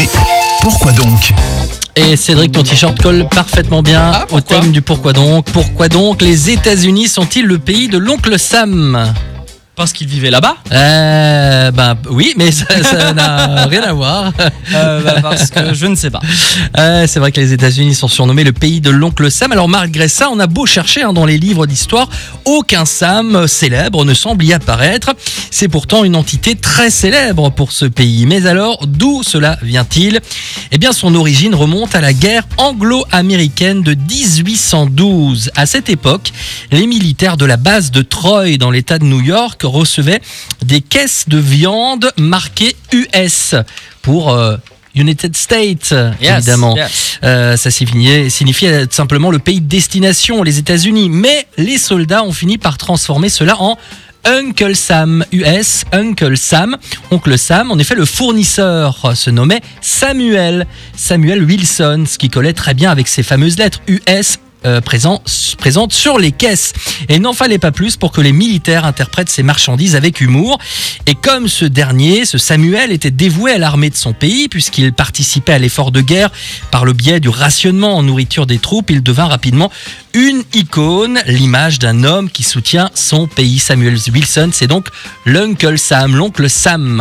Mais pourquoi donc Et Cédric, ton t-shirt colle parfaitement bien Ah, au thème du pourquoi donc. Pourquoi donc les États-Unis sont-ils le pays de l'oncle Sam? Parce qu'il vivait là-bas? Euh, Ben oui, mais ça n'a rien à voir. Euh, bah, Parce que je ne sais pas. Euh, c'est vrai que les États-Unis sont surnommés le pays de l'oncle Sam. Alors malgré ça, on a beau chercher hein, dans les livres d'histoire, aucun Sam célèbre ne semble y apparaître. C'est pourtant une entité très célèbre pour ce pays. Mais alors, d'où cela vient-il? Eh bien, son origine remonte à la guerre anglo-américaine de 1812. À cette époque, les militaires de la base de Troy dans l'État de New York recevaient des caisses de viande marquées US pour euh, United States, Yes, évidemment. yes. Euh, ça signifiait, signifiait simplement le pays de destination, les États-Unis. Mais les soldats ont fini par transformer cela en Uncle Sam US, Uncle Sam, Oncle Sam. En effet, le fournisseur se nommait Samuel, Samuel Wilson, ce qui collait très bien avec ces fameuses lettres US. Euh, présent- présentes sur les caisses. Et il n'en fallait pas plus pour que les militaires interprètent ces marchandises avec humour. Et comme ce dernier, ce Samuel était dévoué à l'armée de son pays, puisqu'il participait à l'effort de guerre par le biais du rationnement en nourriture des troupes, il devint rapidement une icône, l'image d'un homme qui soutient son pays. Samuel Wilson, c'est donc l'Uncle Sam, l'oncle Sam.